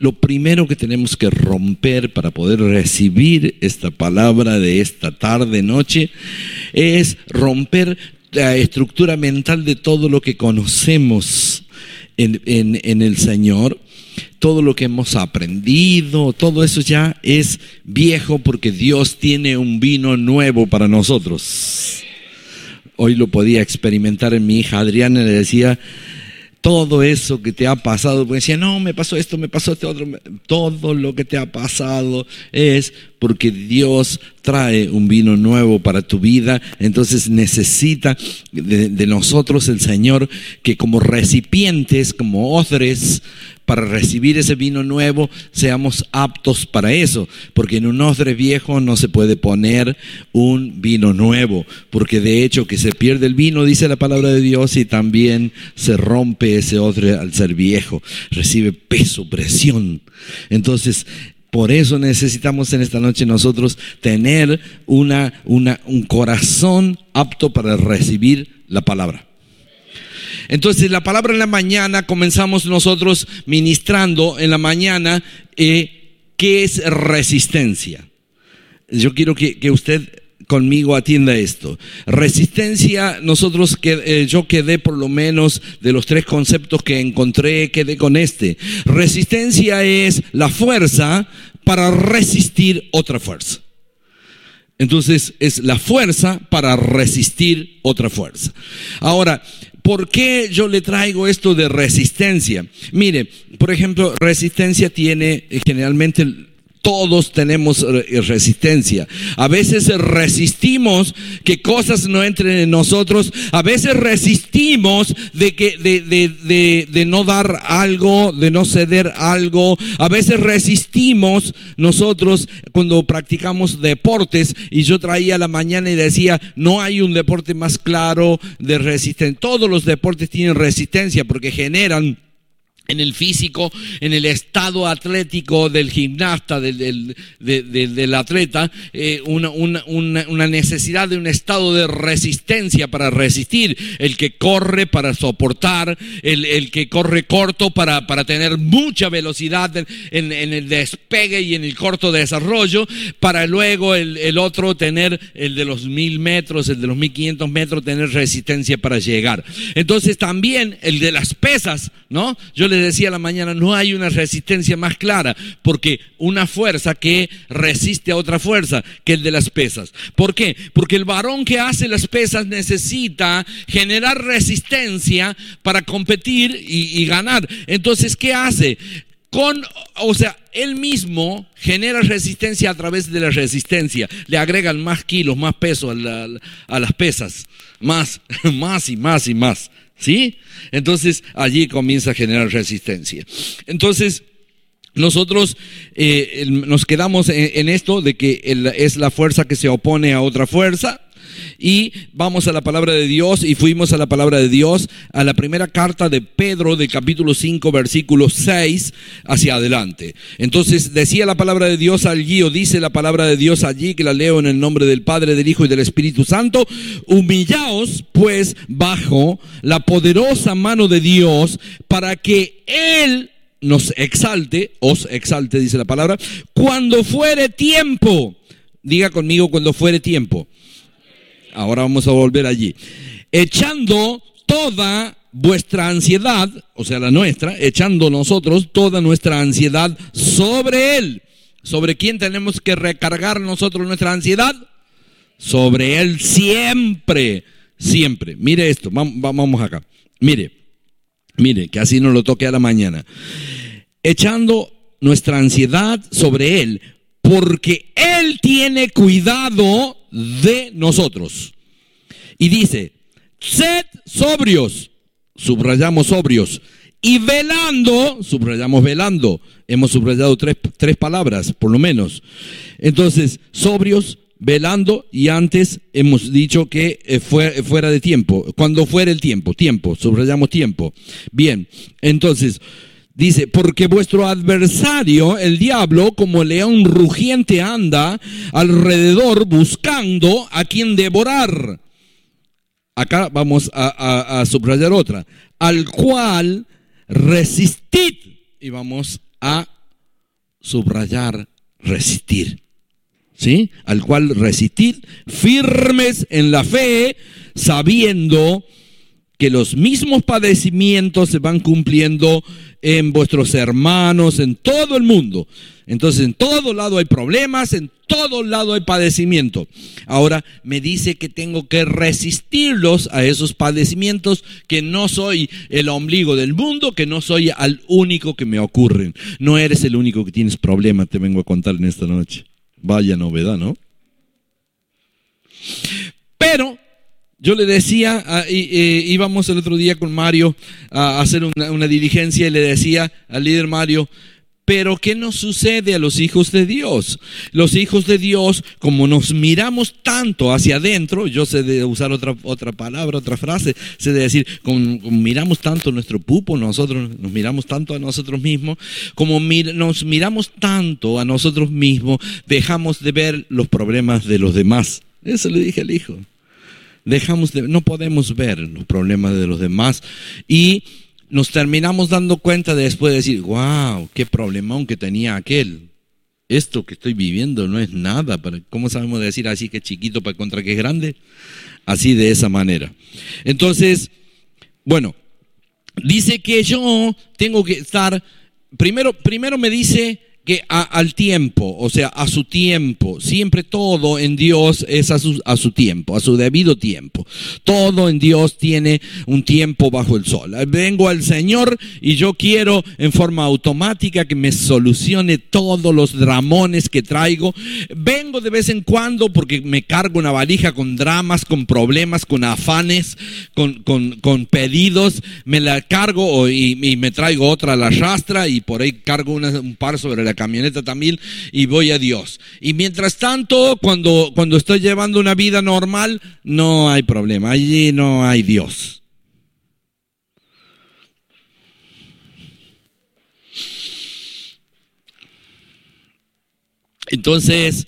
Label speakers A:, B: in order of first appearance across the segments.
A: lo primero que tenemos que romper para poder recibir esta palabra de esta tarde, noche, es romper la estructura mental de todo lo que conocemos en, en el Señor todo lo que hemos aprendido, todo eso ya es viejo porque Dios tiene un vino nuevo para nosotros. Hoy lo podía experimentar en mi hija Adriana, le decía, todo eso que te ha pasado, porque decía, no, me pasó esto, me pasó este otro, todo lo que te ha pasado es porque Dios trae un vino nuevo para tu vida, entonces necesita de, nosotros el Señor que como recipientes, como odres, para recibir ese vino nuevo, seamos aptos para eso, porque en un odre viejo no se puede poner un vino nuevo, porque de hecho que se pierde el vino, dice la palabra de Dios, y también se rompe ese odre al ser viejo, recibe peso, presión. Entonces, por eso necesitamos en esta noche nosotros tener una, una, un corazón apto para recibir la palabra. Entonces, la palabra en la mañana, comenzamos nosotros ministrando en la mañana eh, qué es resistencia. Yo quiero que, usted conmigo atienda esto. Resistencia, nosotros que eh, yo quedé por lo menos de los tres conceptos que encontré, quedé con este. Resistencia es la fuerza para resistir otra fuerza. Entonces es la fuerza para resistir otra fuerza. Ahora, ¿Por qué yo le traigo esto de resistencia? Mire, por ejemplo, resistencia tiene generalmente todos tenemos resistencia. A veces resistimos que cosas no entren en nosotros. A veces resistimos de que de, de, de, no dar algo, de no ceder algo. A veces resistimos nosotros cuando practicamos deportes. Y yo traía la mañana y decía, no hay un deporte más claro de resistencia. Todos los deportes tienen resistencia porque generan en el físico, en el estado atlético del gimnasta, del, del, atleta, eh, una, una, una, necesidad de un estado de resistencia para resistir, el que corre para soportar, el, el que corre corto para, para tener mucha velocidad en, en, el despegue y en el corto desarrollo, para luego el, el otro tener el de los mil metros, el de los mil quinientos metros, tener resistencia para llegar. Entonces también el de las pesas, ¿no? Yo le decía la mañana, no hay una resistencia más clara, porque una fuerza que resiste a otra fuerza que el de las pesas. ¿Por qué? Porque el varón que hace las pesas necesita generar resistencia para competir y, ganar. Entonces, ¿qué hace? con, o sea, él mismo genera resistencia a través de la resistencia. Le agregan más kilos, más peso a, a, las pesas. Más, más y más y más. ¿Sí? Entonces allí comienza a generar resistencia. Entonces, nosotros eh, nos quedamos en, esto de que es la fuerza que se opone a otra fuerza y vamos a la palabra de Dios y fuimos a la palabra de Dios a la primera carta de Pedro del capítulo 5 versículo 6 hacia adelante. Entonces decía la palabra de Dios allí o dice la palabra de Dios allí que la leo en el nombre del Padre, del Hijo y del Espíritu Santo. Humillaos pues bajo la poderosa mano de Dios para que Él nos exalte, os exalte, dice la palabra, cuando fuere tiempo. Diga conmigo cuando fuere tiempo. Ahora vamos a volver allí. Echando toda vuestra ansiedad, o sea, la nuestra, echando nosotros toda nuestra ansiedad sobre Él. ¿Sobre quién tenemos que recargar nosotros nuestra ansiedad? Sobre Él siempre, siempre. Mire esto, vamos acá. Mire, mire, que así no lo toque a la mañana. Echando nuestra ansiedad sobre Él, porque Él tiene cuidado de nosotros. Y dice, sed sobrios, subrayamos sobrios, y velando, subrayamos velando, hemos subrayado tres, tres palabras, por lo menos. Entonces, sobrios, velando, y antes hemos dicho que eh, fue, fuera de tiempo, cuando fuera el tiempo, tiempo, subrayamos tiempo. Bien, entonces, Dice, porque vuestro adversario, el diablo, como león rugiente anda alrededor buscando a quien devorar. Acá vamos a, subrayar otra. Al cual resistid. Y vamos a subrayar resistir. ¿Sí? Al cual resistir firmes en la fe, sabiendo que los mismos padecimientos se van cumpliendo en vuestros hermanos, en todo el mundo. Entonces, en todo lado hay problemas, en todo lado hay padecimiento. Ahora me dice que tengo que resistirlos a esos padecimientos, que no soy el ombligo del mundo, que no soy al único que me ocurren. No eres el único que tienes problemas, te vengo a contar en esta noche. Vaya novedad, ¿no? Pero yo le decía, ah, eh, íbamos el otro día con Mario a hacer una, diligencia y le decía al líder Mario, pero ¿qué nos sucede a los hijos de Dios? Los hijos de Dios, como nos miramos tanto hacia adentro, yo sé de usar otra, otra palabra, otra frase, sé de decir, como, miramos tanto nuestro pupo, nosotros nos miramos tanto a nosotros mismos, como nos miramos tanto a nosotros mismos, dejamos de ver los problemas de los demás. Eso le dije al hijo dejamos de, no podemos ver los problemas de los demás y nos terminamos dando cuenta de después de decir, wow, qué problemón que tenía aquel. Esto que estoy viviendo no es nada. Para, ¿Cómo sabemos decir así que es chiquito para contra que es grande? Así de esa manera. Entonces, bueno, dice que yo tengo que estar, primero, primero me dice al tiempo, o sea, a su tiempo, siempre todo en Dios es a su, a su tiempo, a su debido tiempo. Todo en Dios tiene un tiempo bajo el sol. Vengo al Señor y yo quiero en forma automática que me solucione todos los dramones que traigo. Vengo de vez en cuando porque me cargo una valija con dramas, con problemas, con afanes, con, con, pedidos. Me la cargo y, me traigo otra a la rastra y por ahí cargo un par sobre la camioneta también y voy a Dios. Y mientras tanto, cuando, cuando estoy llevando una vida normal, no hay problema, allí no hay Dios. Entonces,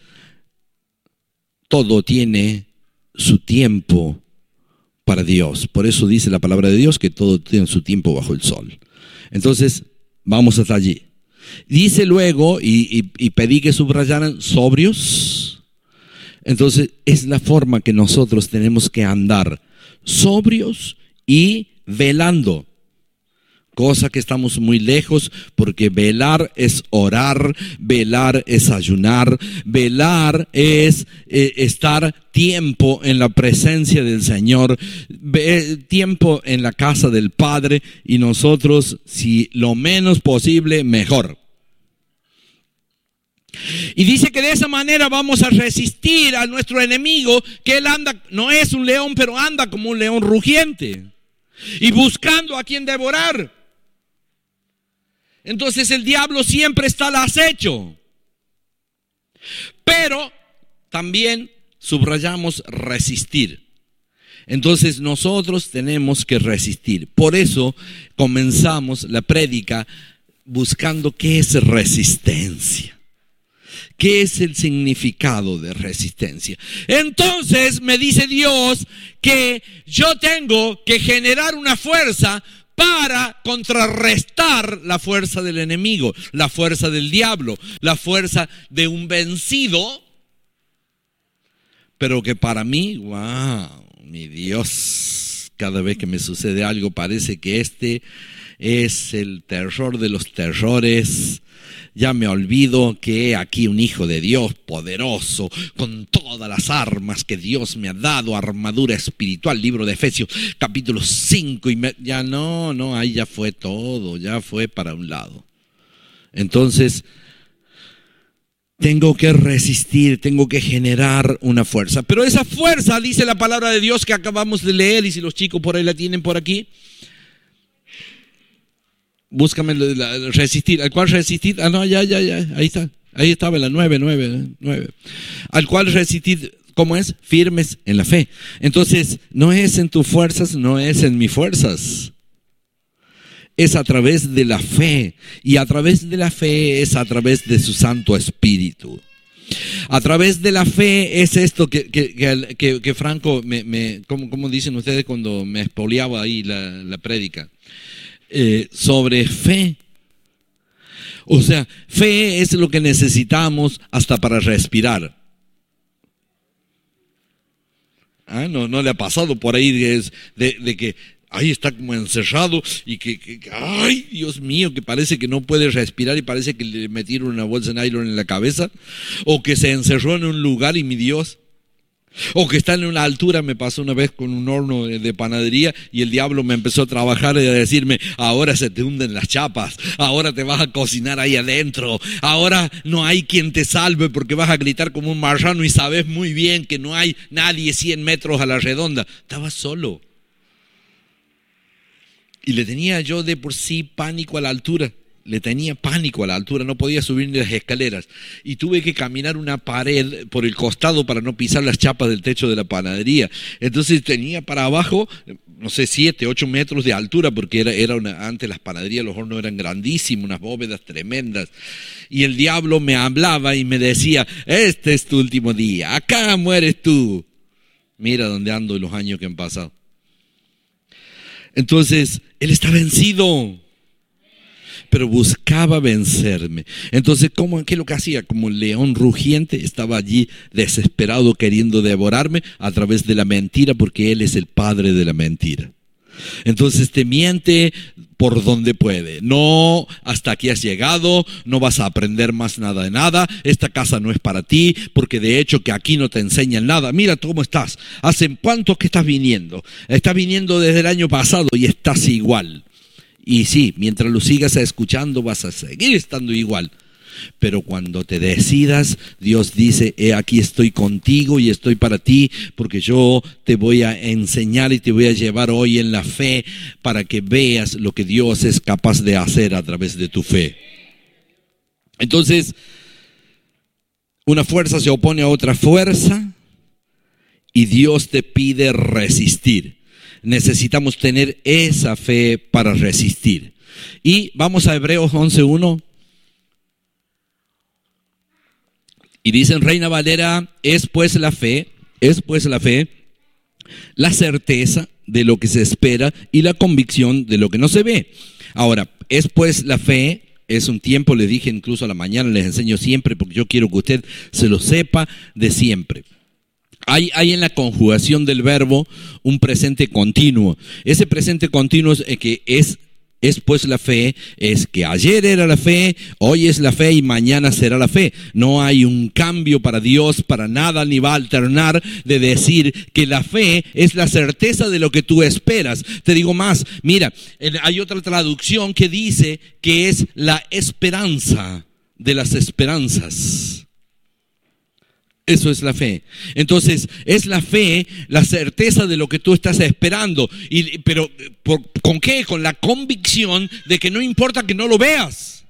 A: todo tiene su tiempo para Dios. Por eso dice la palabra de Dios que todo tiene su tiempo bajo el sol. Entonces, vamos hasta allí. Dice luego, y, pedí que subrayaran sobrios. Entonces es la forma que nosotros tenemos que andar, sobrios y velando cosa que estamos muy lejos porque velar es orar, velar es ayunar, velar es eh, estar tiempo en la presencia del Señor, tiempo en la casa del Padre y nosotros si lo menos posible mejor. Y dice que de esa manera vamos a resistir a nuestro enemigo, que él anda, no es un león, pero anda como un león rugiente. Y buscando a quien devorar. Entonces el diablo siempre está al acecho. Pero también subrayamos resistir. Entonces nosotros tenemos que resistir. Por eso comenzamos la prédica buscando qué es resistencia. ¿Qué es el significado de resistencia? Entonces me dice Dios que yo tengo que generar una fuerza para contrarrestar la fuerza del enemigo, la fuerza del diablo, la fuerza de un vencido, pero que para mí, wow, mi Dios, cada vez que me sucede algo parece que este es el terror de los terrores, ya me olvido que he aquí un hijo de Dios poderoso, con todas las armas que Dios me ha dado, armadura espiritual, libro de Efesios, capítulo 5, y ya no, no, ahí ya fue todo, ya fue para un lado. Entonces, tengo que resistir, tengo que generar una fuerza. Pero esa fuerza, dice la palabra de Dios que acabamos de leer, y si los chicos por ahí la tienen por aquí, búscame resistir. ¿Al cual resistir? Ah, no, ya, ya, ya, ahí está. Ahí estaba la nueve, nueve, nueve. Al cual resistir, ¿cómo es? Firmes en la fe. Entonces, no es en tus fuerzas, no es en mis fuerzas. Es a través de la fe. Y a través de la fe es a través de su Santo Espíritu. A través de la fe es esto que, que, que, Franco, me, me como, dicen ustedes cuando me expoliaba ahí la, la prédica? Eh, sobre fe. O sea, fe es lo que necesitamos hasta para respirar. Ah, no, no le ha pasado por ahí de, de, que ahí está como encerrado y que, ay, Dios mío, que parece que no puede respirar y parece que le metieron una bolsa de nylon en la cabeza, o que se encerró en un lugar y mi Dios, o que está en una altura, me pasó una vez con un horno de panadería y el diablo me empezó a trabajar y a decirme, ahora se te hunden las chapas, ahora te vas a cocinar ahí adentro, ahora no hay quien te salve porque vas a gritar como un marrano y sabes muy bien que no hay nadie 100 metros a la redonda. Estaba solo. Y le tenía yo de por sí pánico a la altura le tenía pánico a la altura, no podía subir ni las escaleras y tuve que caminar una pared por el costado para no pisar las chapas del techo de la panadería. Entonces tenía para abajo, no sé, siete, ocho metros de altura porque era, era una, antes las panaderías, los hornos eran grandísimos, unas bóvedas tremendas. Y el diablo me hablaba y me decía, este es tu último día, acá mueres tú. Mira dónde ando en los años que han pasado. Entonces, él está vencido pero buscaba vencerme. Entonces, ¿cómo, ¿qué es lo que hacía? Como un león rugiente, estaba allí desesperado queriendo devorarme a través de la mentira, porque Él es el padre de la mentira. Entonces te miente por donde puede. No, hasta aquí has llegado, no vas a aprender más nada de nada, esta casa no es para ti, porque de hecho que aquí no te enseñan nada. Mira cómo estás. ¿Hace cuánto que estás viniendo? Estás viniendo desde el año pasado y estás igual. Y sí, mientras lo sigas escuchando vas a seguir estando igual. Pero cuando te decidas, Dios dice, he aquí estoy contigo y estoy para ti, porque yo te voy a enseñar y te voy a llevar hoy en la fe para que veas lo que Dios es capaz de hacer a través de tu fe. Entonces, una fuerza se opone a otra fuerza y Dios te pide resistir necesitamos tener esa fe para resistir. Y vamos a Hebreos 11.1. Y dicen Reina Valera, es pues la fe, es pues la fe, la certeza de lo que se espera y la convicción de lo que no se ve. Ahora, es pues la fe, es un tiempo, le dije incluso a la mañana, les enseño siempre, porque yo quiero que usted se lo sepa de siempre. Hay, en la conjugación del verbo un presente continuo. Ese presente continuo es eh, que es es pues la fe, es que ayer era la fe, hoy es la fe y mañana será la fe. No hay un cambio para Dios, para nada, ni va a alternar de decir que la fe es la certeza de lo que tú esperas. Te digo más, mira, hay otra traducción que dice que es la esperanza de las esperanzas. Eso es la fe. Entonces, es la fe, la certeza de lo que tú estás esperando. Y, pero, ¿con qué? Con la convicción de que no importa que no lo veas.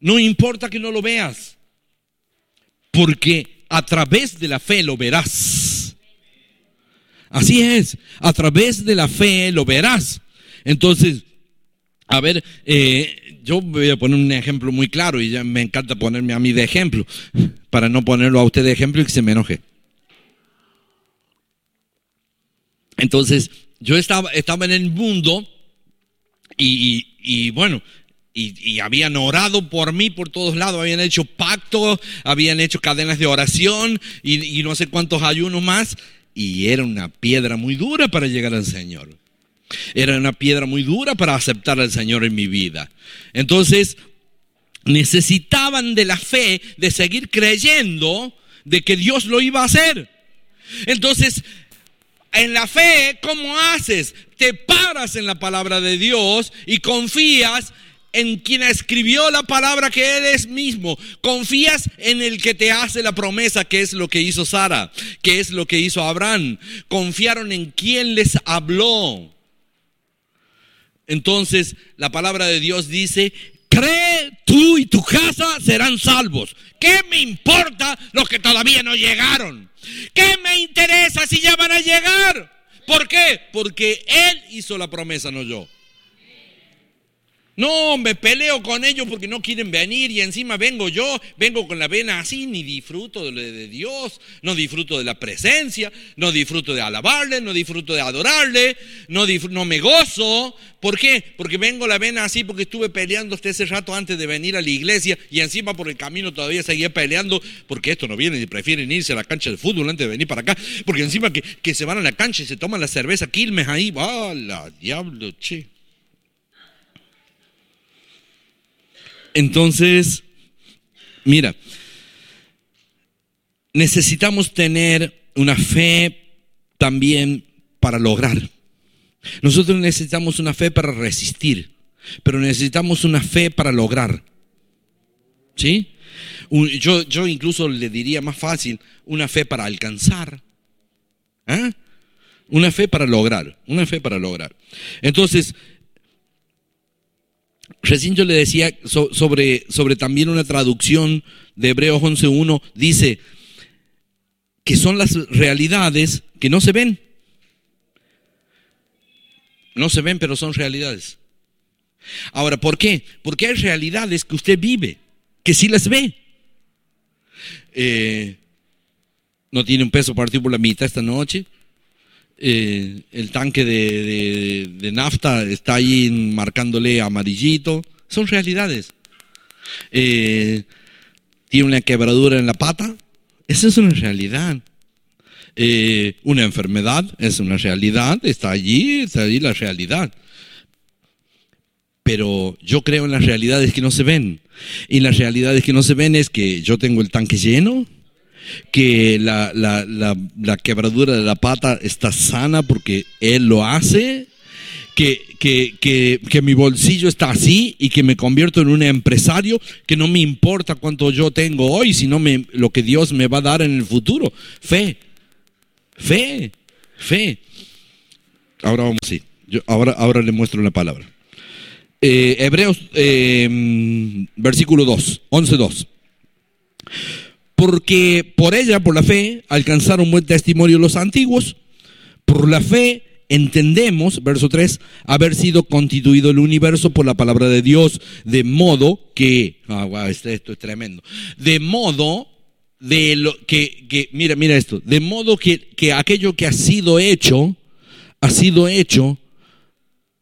A: No importa que no lo veas. Porque a través de la fe lo verás. Así es, a través de la fe lo verás. Entonces, a ver, eh, yo voy a poner un ejemplo muy claro y ya me encanta ponerme a mí de ejemplo, para no ponerlo a usted de ejemplo y que se me enoje. Entonces, yo estaba, estaba en el mundo y, bueno, y, habían orado por mí por todos lados, habían hecho pactos, habían hecho cadenas de oración y, y no sé cuántos ayunos más, y era una piedra muy dura para llegar al Señor. Era una piedra muy dura para aceptar al Señor en mi vida. Entonces, necesitaban de la fe, de seguir creyendo de que Dios lo iba a hacer. Entonces, en la fe, ¿cómo haces? Te paras en la palabra de Dios y confías en quien escribió la palabra que Él es mismo. Confías en el que te hace la promesa, que es lo que hizo Sara, que es lo que hizo Abraham. Confiaron en quien les habló. Entonces la palabra de Dios dice, cree tú y tu casa serán salvos. ¿Qué me importa los que todavía no llegaron? ¿Qué me interesa si ya van a llegar? ¿Por qué? Porque Él hizo la promesa, no yo. No, me peleo con ellos porque no quieren venir y encima vengo yo, vengo con la vena así, ni disfruto de, de Dios, no disfruto de la presencia, no disfruto de alabarle, no disfruto de adorarle, no, no me gozo. ¿Por qué? Porque vengo la vena así porque estuve peleando hasta ese rato antes de venir a la iglesia y encima por el camino todavía seguía peleando porque esto no viene y prefieren irse a la cancha de fútbol antes de venir para acá, porque encima que, se van a la cancha y se toman la cerveza Quilmes ahí, va la diablo, che! Entonces, mira, necesitamos tener una fe también para lograr. Nosotros necesitamos una fe para resistir, pero necesitamos una fe para lograr. ¿Sí? Yo, yo incluso le diría más fácil, una fe para alcanzar. ¿Ah? Una fe para lograr, una fe para lograr. Entonces, Recién yo le decía sobre, sobre también una traducción de Hebreos 11.1, dice que son las realidades que no se ven. No se ven, pero son realidades. Ahora, ¿por qué? Porque hay realidades que usted vive, que sí las ve. Eh, no tiene un peso partido por la mitad esta noche. Eh, el tanque de, nafta está ahí marcándole amarillito. Son realidades. Eh, tiene una quebradura en la pata. Esa es una realidad. Eh, una enfermedad es una realidad. Está allí, está allí la realidad. Pero yo creo en las realidades que no se ven. Y las realidades que no se ven es que yo tengo el tanque lleno que la, la, la, quebradura de la pata está sana porque Él lo hace, que, que, que, que, mi bolsillo está así y que me convierto en un empresario, que no me importa cuánto yo tengo hoy, sino me, lo que Dios me va a dar en el futuro. Fe, fe, fe. Ahora vamos así. Yo ahora, ahora le muestro la palabra. Eh, Hebreos, eh, versículo 2, 11, 2 porque por ella, por la fe, alcanzaron buen testimonio los antiguos. Por la fe entendemos, verso 3, haber sido constituido el universo por la palabra de Dios, de modo que, ah, wow, este, esto es tremendo, de modo de lo que, que mira, mira esto, de modo que, que aquello que ha sido hecho, ha sido hecho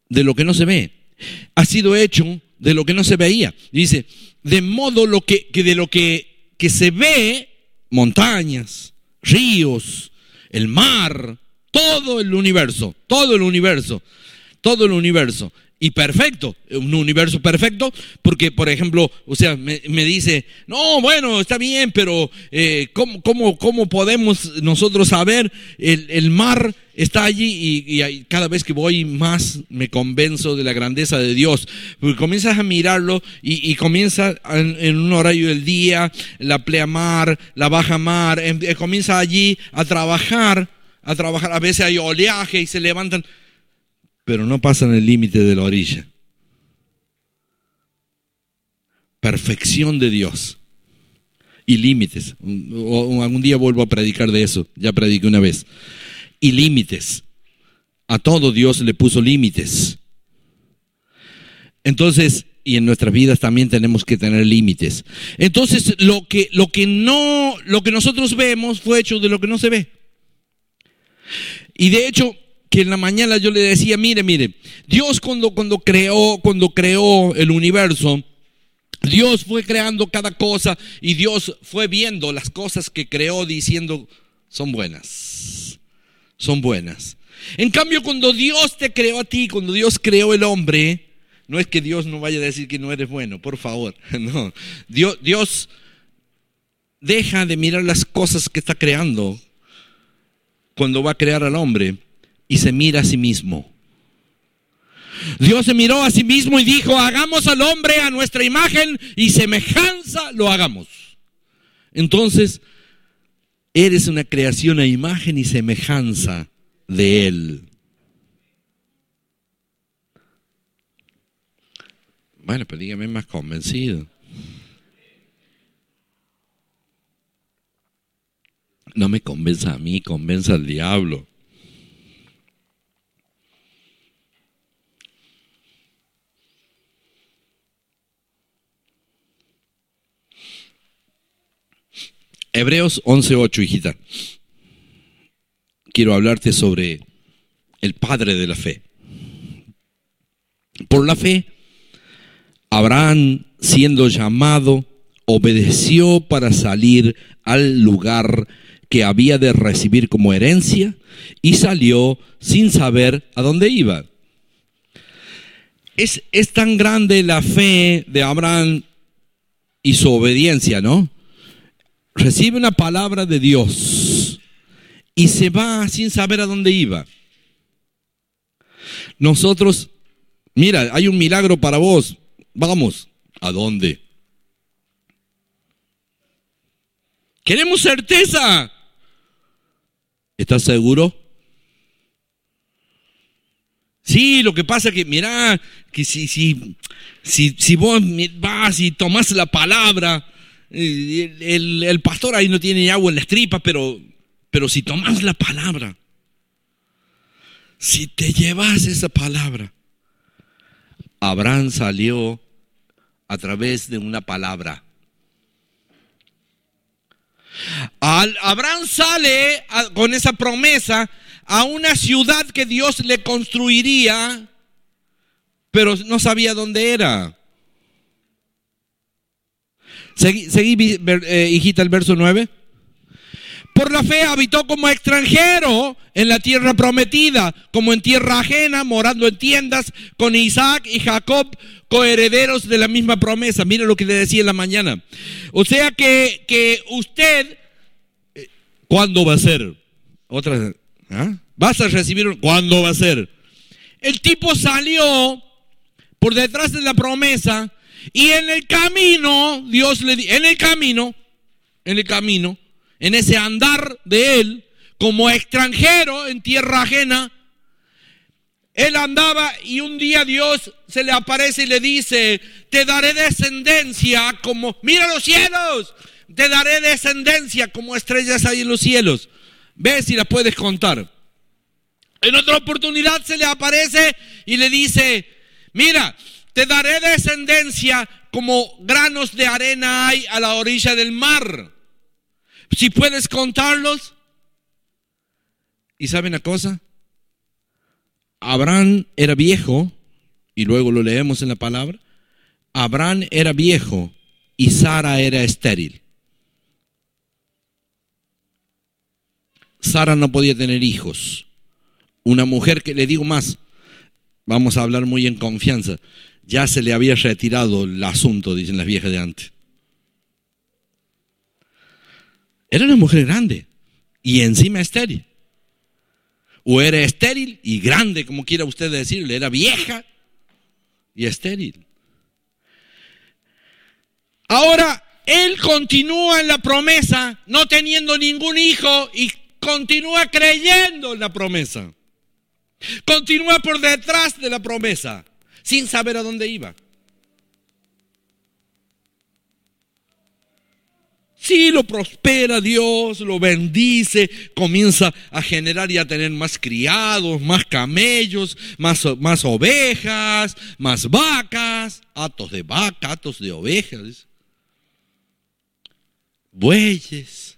A: de lo que no se ve, ha sido hecho de lo que no se veía. Dice, de modo lo que, que de lo que que se ve montañas, ríos, el mar, todo el universo, todo el universo, todo el universo y perfecto, un universo perfecto, porque, por ejemplo, o sea, me, dice, no, bueno, está bien, pero eh, ¿cómo, cómo, podemos nosotros saber? El, mar está allí y, cada vez que voy más me convenzo de la grandeza de Dios, porque comienzas a mirarlo y, comienza en, un horario del día, la pleamar, la baja mar, em, eh, comienza allí a trabajar, a trabajar, a veces hay oleaje y se levantan pero no pasan el límite de la orilla. Perfección de Dios y límites. Algún día vuelvo a predicar de eso, ya prediqué una vez. Y límites. A todo Dios le puso límites. Entonces, y en nuestras vidas también tenemos que tener límites. Entonces, lo que, lo que no, lo que nosotros vemos fue hecho de lo que no se ve. Y de hecho, que en la mañana yo le decía, mire, mire, Dios cuando, cuando creó, cuando creó el universo, Dios fue creando cada cosa y Dios fue viendo las cosas que creó diciendo, son buenas, son buenas. En cambio, cuando Dios te creó a ti, cuando Dios creó el hombre, no es que Dios no vaya a decir que no eres bueno, por favor, no. Dios, Dios deja de mirar las cosas que está creando cuando va a crear al hombre y se mira a sí mismo. Dios se miró a sí mismo y dijo, hagamos al hombre a nuestra imagen y semejanza lo hagamos. Entonces, eres una creación a imagen y semejanza de Él. Bueno, pero dígame más convencido. No me convenza a mí, convenza al diablo. Hebreos 11.8, hijita. Quiero hablarte sobre el padre de la fe. Por la fe, Abraham, siendo llamado, obedeció para salir al lugar que había de recibir como herencia y salió sin saber a dónde iba. Es, es tan grande la fe de Abraham y su obediencia, ¿no? Recibe una palabra de Dios y se va sin saber a dónde iba. Nosotros, mira, hay un milagro para vos, vamos, ¿a dónde? Queremos certeza. ¿Estás seguro? Sí, lo que pasa es que, mira, que si, si, si, si vos vas y tomás la palabra, el, pastor ahí no tiene agua en las tripas, pero, pero si tomas la palabra, si te llevas esa palabra, Abraham salió a través de una palabra. Abraham sale con esa promesa a una ciudad que Dios le construiría, pero no sabía dónde era. Seguí, eh, hijita, el verso 9. Por la fe habitó como extranjero en la tierra prometida, como en tierra ajena, morando en tiendas con Isaac y Jacob, coherederos de la misma promesa. Mira lo que le decía en la mañana. O sea que, que usted, eh, ¿cuándo va a ser? Otra, ¿ah? ¿Vas a recibir? ¿Cuándo va a ser? El tipo salió por detrás de la promesa y en el camino, Dios le dijo, en el camino, en el camino, en ese andar de él, como extranjero en tierra ajena, él andaba y un día Dios se le aparece y le dice, te daré descendencia como, mira los cielos, te daré descendencia como estrellas ahí en los cielos. Ve si la puedes contar. En otra oportunidad se le aparece y le dice, mira, te daré descendencia como granos de arena hay a la orilla del mar. Si puedes contarlos. ¿Y saben una cosa? Abraham era viejo, y luego lo leemos en la palabra. Abraham era viejo y Sara era estéril. Sara no podía tener hijos. Una mujer que le digo más, vamos a hablar muy en confianza ya se le había retirado el asunto, dicen las viejas de antes. Era una mujer grande y encima estéril. O era estéril y grande, como quiera usted decirle, era vieja y estéril. Ahora, él continúa en la promesa, no teniendo ningún hijo y continúa creyendo en la promesa. Continúa por detrás de la promesa sin saber a dónde iba. Sí, lo prospera Dios, lo bendice, comienza a generar y a tener más criados, más camellos, más, más ovejas, más vacas, atos de vaca, atos de ovejas, bueyes.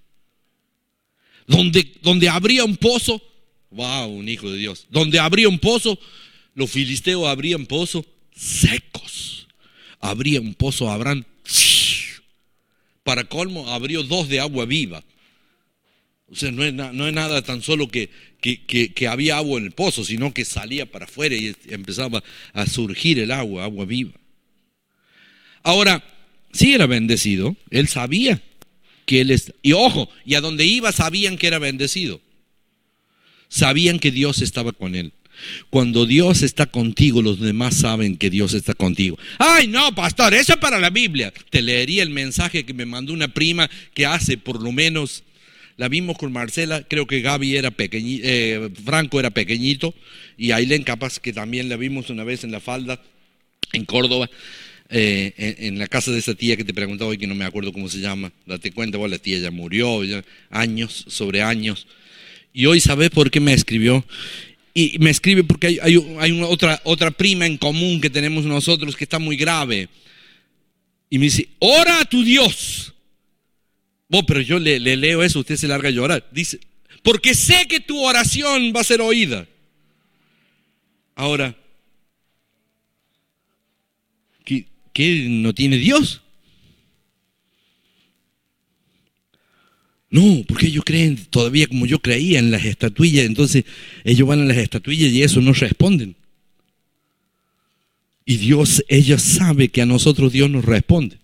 A: Donde, donde habría un pozo, wow, un hijo de Dios, donde habría un pozo, los filisteos abrían pozos secos. Abría un pozo. Para colmo, abrió dos de agua viva. O sea, no es, no es nada tan solo que, que, había agua en el pozo, sino que salía para afuera y empezaba a surgir el agua, agua viva. Ahora, sí era bendecido, él sabía que él es, y ojo, y a donde iba sabían que era bendecido. Sabían que Dios estaba con él. Cuando Dios está contigo, los demás saben que Dios está contigo. Ay, no, pastor, eso es para la Biblia. Te leería el mensaje que me mandó una prima que hace por lo menos, la vimos con Marcela, creo que Gaby era pequeñito, eh, Franco era pequeñito, y Ailén capaz que también la vimos una vez en la falda, en Córdoba. Eh, en, la casa de esa tía que te preguntaba hoy, que no me acuerdo cómo se llama, date cuenta, la tía ya murió, ya años sobre años. Y hoy, ¿sabes por qué me escribió? Y me escribe porque hay, una otra, otra prima en común que tenemos nosotros que está muy grave. Y me dice, ora a tu Dios. Vos, pero yo le, le leo eso, usted se larga a llorar. Dice, porque sé que tu oración va a ser oída. Ahora, ¿qué, qué no tiene Dios? No, porque ellos creen todavía como yo creía en las estatuillas, entonces ellos van a las estatuillas y eso no responden. Y Dios, ella sabe que a nosotros Dios nos responde.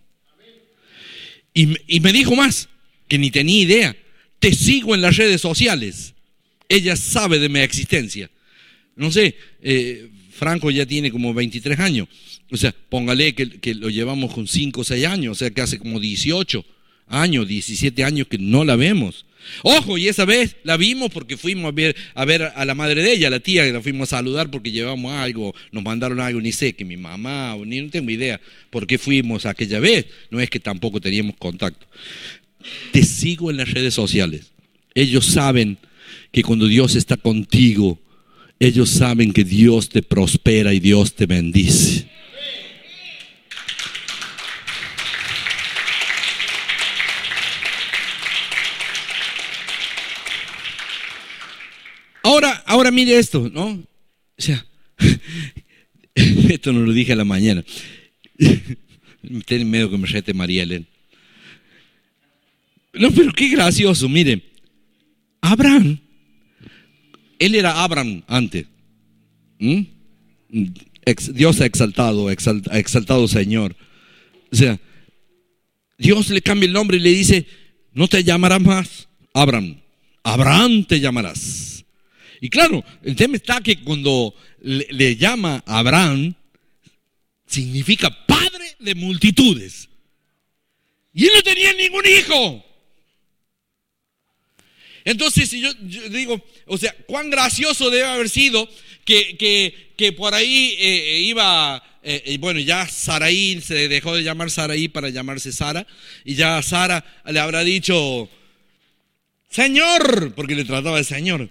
A: Y, y me dijo más, que ni tenía idea, te sigo en las redes sociales. Ella sabe de mi existencia. No sé, eh, Franco ya tiene como 23 años. O sea, póngale que, que lo llevamos con 5 o 6 años, o sea que hace como 18 años, 17 años que no la vemos. Ojo, y esa vez la vimos porque fuimos a ver, a a la madre de ella, la tía, que la fuimos a saludar porque llevamos algo, nos mandaron algo, ni sé, que mi mamá, ni no tengo idea por qué fuimos aquella vez, no es que tampoco teníamos contacto. Te sigo en las redes sociales. Ellos saben que cuando Dios está contigo, ellos saben que Dios te prospera y Dios te bendice. Ahora, mire esto, ¿no? O sea, esto no lo dije a la mañana. Tiene miedo que me rete María Elena. No, pero qué gracioso, mire. Abraham, él era Abraham antes. ¿Mm? Dios ha exaltado, exaltado Señor. O sea, Dios le cambia el nombre y le dice, no te llamarás más Abraham, Abraham te llamarás. Y claro, el tema está que cuando le, llama Abraham, significa padre de multitudes. Y él no tenía ningún hijo. Entonces yo, digo, o sea, cuán gracioso debe haber sido que, que, por ahí eh, iba, eh, bueno, ya Saraí se dejó de llamar Saraí para llamarse Sara, y ya Sara le habrá dicho, Señor, porque le trataba de Señor,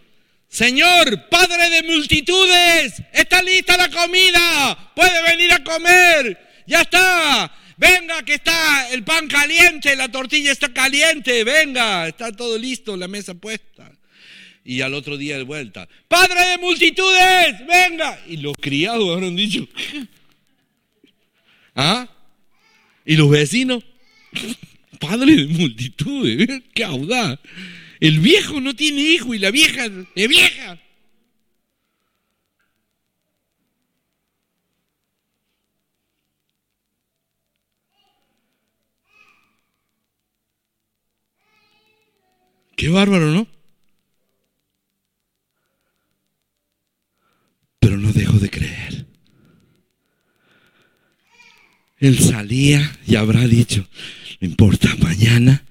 A: Señor, Padre de multitudes, está lista la comida, puede venir a comer, ya está. Venga, que está el pan caliente, la tortilla está caliente, venga, está todo listo, la mesa puesta. Y al otro día de vuelta, Padre de multitudes, venga. Y los criados habrán dicho, ¿ah? Y los vecinos, Padre de multitudes, qué audaz. El viejo no tiene hijo y la vieja es vieja. Qué bárbaro, ¿no? Pero no dejo de creer. Él salía y habrá dicho, no importa, mañana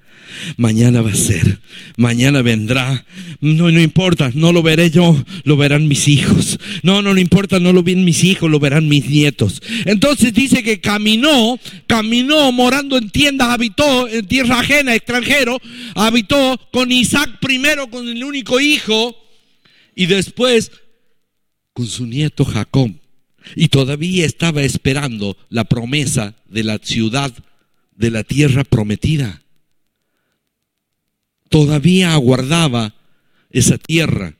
A: Mañana va a ser, mañana vendrá. No, no importa, no lo veré yo, lo verán mis hijos. No, no, no importa, no lo ven mis hijos, lo verán mis nietos. Entonces dice que caminó, caminó morando en tiendas, habitó en tierra ajena, extranjero, habitó con Isaac primero, con el único hijo, y después con su nieto Jacob. Y todavía estaba esperando la promesa de la ciudad, de la tierra prometida todavía aguardaba esa tierra.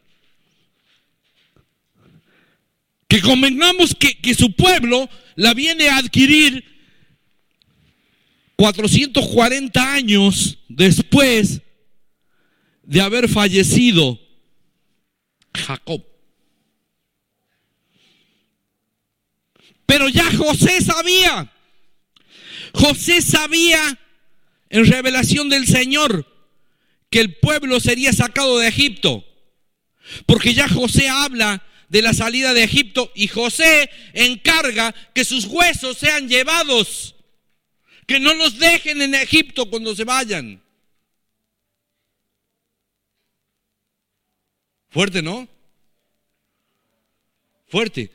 A: Que convengamos que, que su pueblo la viene a adquirir 440 años después de haber fallecido Jacob. Pero ya José sabía, José sabía en revelación del Señor que el pueblo sería sacado de Egipto. Porque ya José habla de la salida de Egipto y José encarga que sus huesos sean llevados, que no los dejen en Egipto cuando se vayan. Fuerte, ¿no? Fuerte.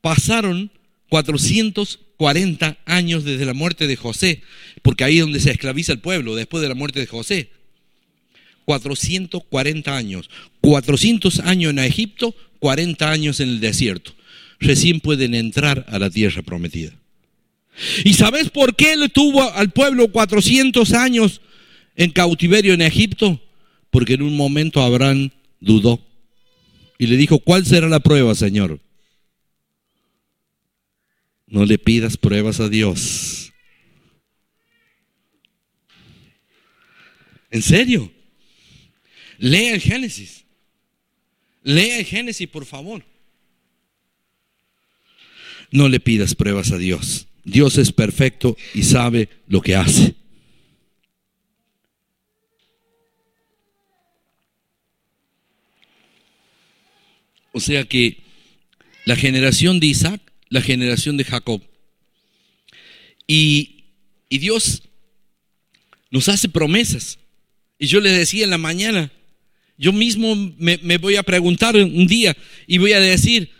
A: Pasaron 440 años desde la muerte de José, porque ahí es donde se esclaviza el pueblo, después de la muerte de José. 440 años. 400 años en Egipto, 40 años en el desierto. Recién pueden entrar a la tierra prometida. ¿Y sabes por qué le tuvo al pueblo 400 años en cautiverio en Egipto? Porque en un momento Abraham dudó y le dijo, ¿cuál será la prueba, Señor? No le pidas pruebas a Dios. ¿En serio? Lea el Génesis. Lea el Génesis, por favor. No le pidas pruebas a Dios. Dios es perfecto y sabe lo que hace. O sea que la generación de Isaac, la generación de Jacob. Y, y Dios nos hace promesas. Y yo le decía en la mañana, yo mismo me, voy a preguntar un día y voy a decir,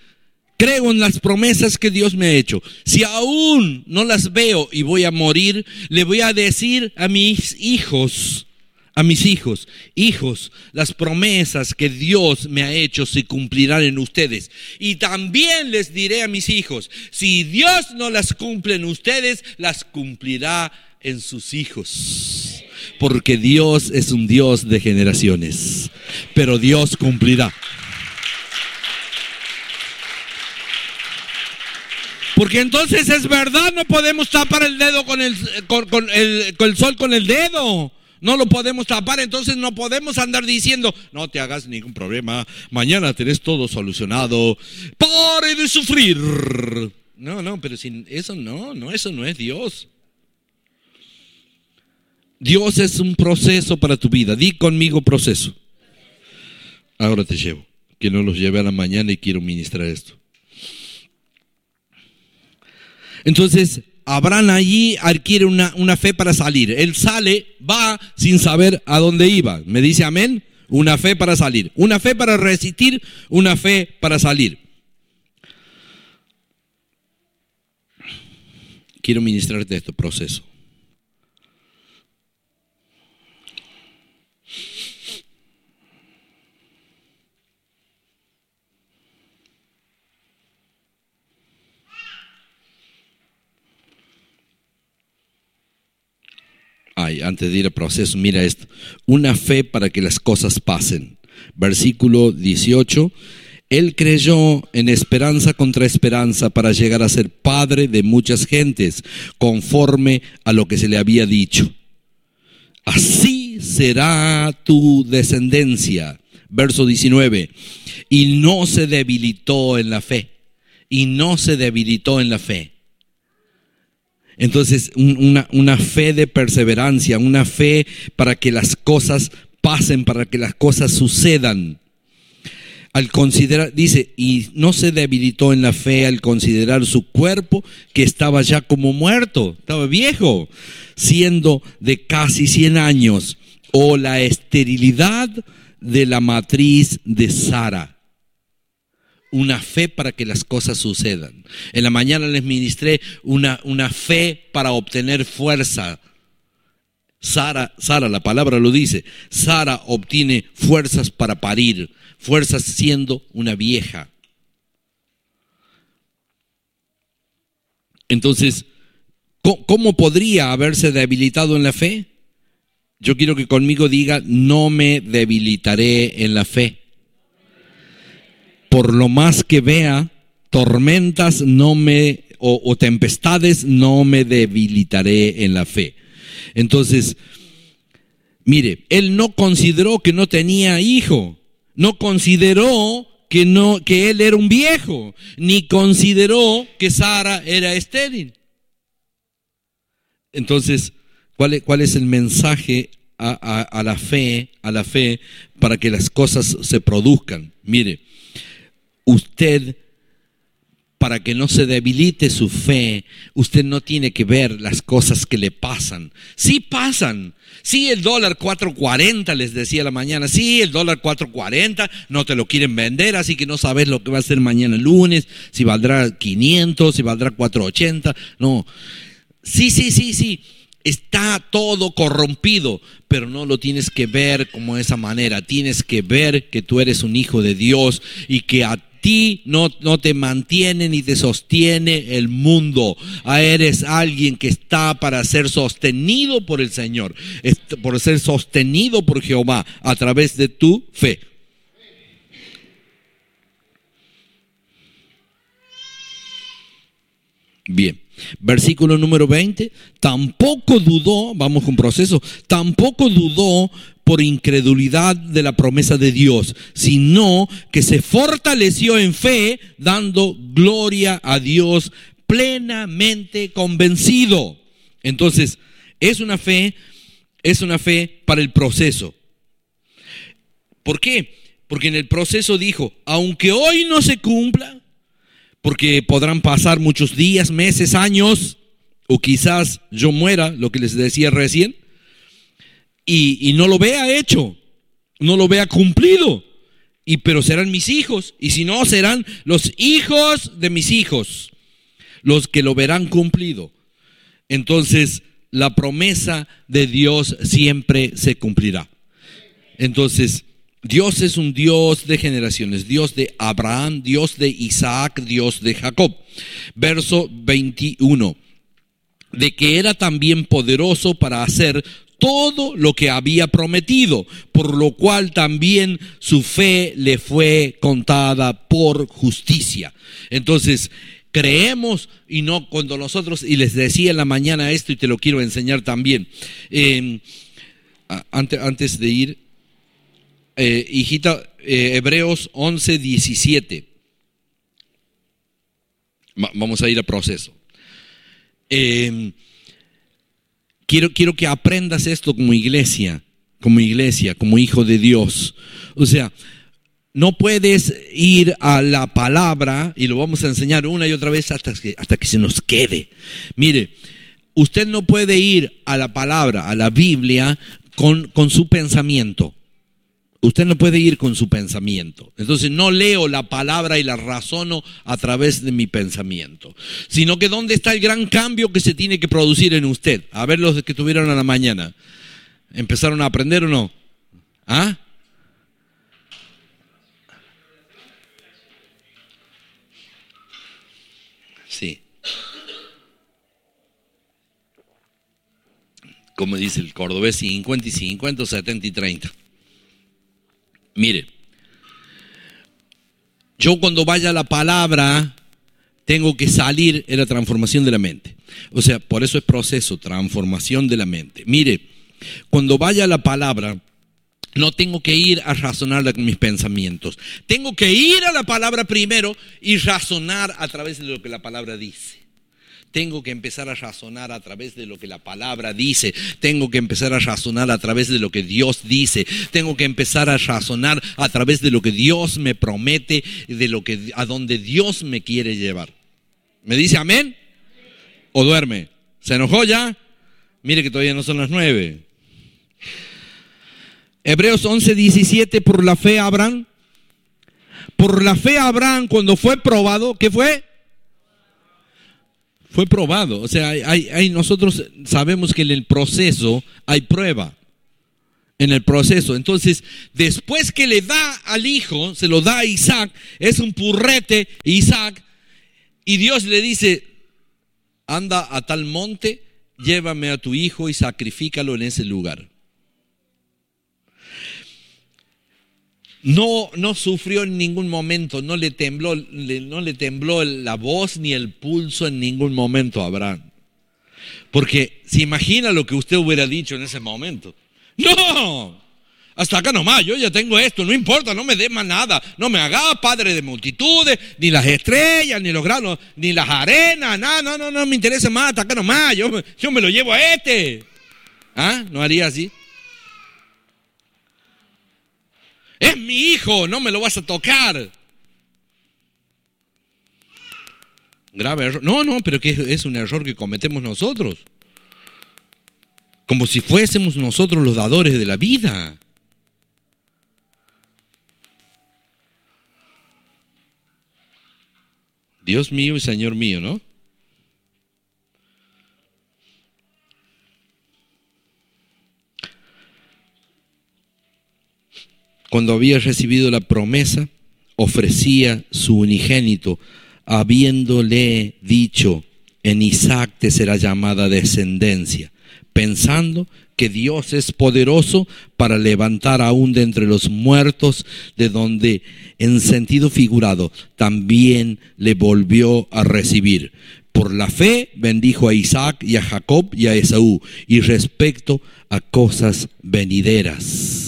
A: creo en las promesas que Dios me ha hecho. Si aún no las veo y voy a morir, le voy a decir a mis hijos, a mis hijos, hijos, las promesas que Dios me ha hecho se cumplirán en ustedes. Y también les diré a mis hijos, si Dios no las cumple en ustedes, las cumplirá en sus hijos. Porque Dios es un Dios de generaciones, pero Dios cumplirá. Porque entonces es verdad, no podemos tapar el dedo con el, con, el, con el sol con el dedo. No lo podemos tapar, entonces no podemos andar diciendo, no te hagas ningún problema, mañana tenés todo solucionado, pare de sufrir. No, no, pero sin eso no, no, eso no es Dios. Dios es un proceso para tu vida. Di conmigo proceso. Ahora te llevo. Que no los lleve a la mañana y quiero ministrar esto. Entonces, Abraham allí adquiere una, una, fe para salir. Él sale, va sin saber a dónde iba. ¿Me dice amén? Una fe para salir. Una fe para resistir, una fe para salir. Quiero ministrarte este proceso. Antes de ir al proceso, mira esto. Una fe para que las cosas pasen. Versículo 18. Él creyó en esperanza contra esperanza para llegar a ser padre de muchas gentes, conforme a lo que se le había dicho. Así será tu descendencia. Verso 19. Y no se debilitó en la fe. Y no se debilitó en la fe. Entonces, una, fe de perseverancia, una fe para que las cosas pasen, para que las cosas sucedan. Al considerar, dice, y no se debilitó en la fe al considerar su cuerpo que estaba ya como muerto, estaba viejo, siendo de casi 100 años, o la esterilidad de la matriz de Sara una fe para que las cosas sucedan. En la mañana les ministré una, una fe para obtener fuerza. Sara, Sara, la palabra lo dice, Sara obtiene fuerzas para parir, fuerzas siendo una vieja. Entonces, ¿cómo podría haberse debilitado en la fe? Yo quiero que conmigo diga, no me debilitaré en la fe por lo más que vea, tormentas no me, o, tempestades no me debilitaré en la fe. Entonces, mire, él no consideró que no tenía hijo, no consideró que no, que él era un viejo, ni consideró que Sara era estéril. Entonces, ¿cuál es, cuál es el mensaje a, a la fe, a la fe, para que las cosas se produzcan? Mire, usted, para que no se debilite su fe, usted no tiene que ver las cosas que le pasan. Sí pasan. Sí, el dólar 4.40, les decía la mañana. Sí, el dólar 4.40, no te lo quieren vender, así que no sabes lo que va a ser mañana lunes, si valdrá 500, si valdrá 4.80. No. Sí, sí, sí, sí está todo corrompido, pero no lo tienes que ver como esa manera. Tienes que ver que tú eres un hijo de Dios y que a ti no, no te mantiene ni te sostiene el mundo. Ah, eres alguien que está para ser sostenido por el Señor, por ser sostenido por Jehová a través de tu fe. Bien. Versículo número 20, tampoco dudó, vamos con proceso, tampoco dudó por incredulidad de la promesa de Dios, sino que se fortaleció en fe, dando gloria a Dios plenamente convencido. Entonces, es una fe, es una fe para el proceso. ¿Por qué? Porque en el proceso dijo, aunque hoy no se cumpla, porque podrán pasar muchos días, meses, años, o quizás yo muera, lo que les decía recién, y, no lo vea hecho, no lo vea cumplido, y pero serán mis hijos, y si no, serán los hijos de mis hijos los que lo verán cumplido. Entonces, la promesa de Dios siempre se cumplirá. Entonces, Dios es un Dios de generaciones, Dios de Abraham, Dios de Isaac, Dios de Jacob. Verso 21, de que era también poderoso para hacer todo lo que había prometido, por lo cual también su fe le fue contada por justicia. Entonces, creemos y no cuando nosotros, y les decía en la mañana esto y te lo quiero enseñar también, eh, antes, antes de ir, eh, hijita, eh, Hebreos 11, 17. vamos a ir a proceso. Em, quiero, quiero que aprendas esto como iglesia, como iglesia, como hijo de Dios. O sea, no puedes ir a la palabra, y lo vamos a enseñar una y otra vez hasta que, hasta que se nos quede. Mire, usted no puede ir a la palabra, a la Biblia, con, con su pensamiento. Usted no puede ir con su pensamiento. Entonces no leo la palabra y la razono a través de mi pensamiento. Sino que dónde está el gran cambio que se tiene que producir en usted. A ver los que tuvieron a la mañana. ¿Empezaron a aprender o no? ¿Ah? Sí. Como dice el cordobés, 50 y 50, 70 y 30. Mire, yo cuando vaya a la palabra, tengo que salir en la transformación de la mente. O sea, por eso es proceso, transformación de la mente. Mire, cuando vaya a la palabra, no tengo que ir a razonarla con mis pensamientos. Tengo que ir a la palabra primero y razonar a través de lo que la palabra dice. Tengo que empezar a razonar a través de lo que la palabra dice. Tengo que empezar a razonar a través de lo que Dios dice. Tengo que empezar a razonar a través de lo que Dios me promete, de lo que a donde Dios me quiere llevar. ¿Me dice amén? ¿O duerme? ¿Se enojó ya? Mire que todavía no son las nueve. Hebreos 11, 17, por la fe Abraham. Por la fe Abraham cuando fue probado, ¿qué fue? Fue probado. O sea, hay, nosotros sabemos que en el proceso hay prueba. En el proceso. Entonces, después que le da al hijo, se lo da a Isaac, es un purrete Isaac, y Dios le dice, anda a tal monte, llévame a tu hijo y sacrifícalo en ese lugar. No, no sufrió en ningún momento, no le tembló, no le tembló la voz ni el pulso en ningún momento a Abraham. Porque se imagina lo que usted hubiera dicho en ese momento. No, hasta acá nomás, yo ya tengo esto, no importa, no me dé más nada, no me haga padre de multitudes, ni las estrellas, ni los granos, ni las arenas, nada, no, no, no me interesa más, hasta acá nomás, yo, yo me lo llevo a este. ¿Ah? ¿No haría así? Es mi hijo, no me lo vas a tocar. Grave error. No, no, pero que es un error que cometemos nosotros. Como si fuésemos nosotros los dadores de la vida. Dios mío y Señor mío, ¿no? Cuando había recibido la promesa, ofrecía su unigénito, habiéndole dicho, en Isaac te será llamada descendencia, pensando que Dios es poderoso para levantar aún de entre los muertos, de donde en sentido figurado también le volvió a recibir. Por la fe bendijo a Isaac y a Jacob y a Esaú, y respecto a cosas venideras.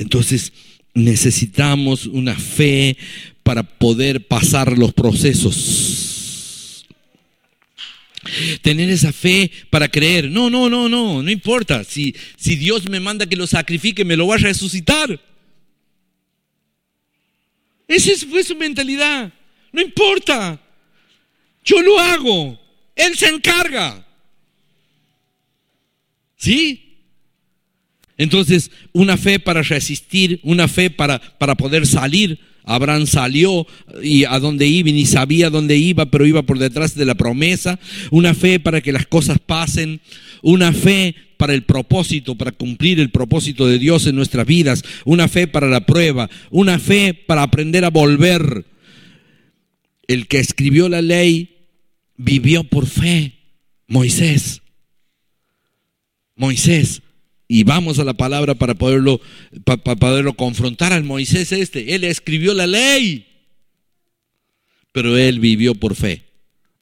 A: Entonces necesitamos una fe para poder pasar los procesos Tener esa fe para creer. No, no, no, no, no importa. Si, si Dios me manda que lo sacrifique, me lo va a resucitar. Esa fue su mentalidad. No importa. Yo lo hago. Él se encarga. ¿Sí? Entonces, una fe para resistir, una fe para, para poder salir Abraham salió y a dónde iba y ni sabía dónde iba, pero iba por detrás de la promesa. Una fe para que las cosas pasen. Una fe para el propósito, para cumplir el propósito de Dios en nuestras vidas. Una fe para la prueba. Una fe para aprender a volver. El que escribió la ley vivió por fe. Moisés. Moisés y vamos a la palabra para poderlo, para, poderlo confrontar al Moisés este. Él escribió la ley, pero él vivió por fe.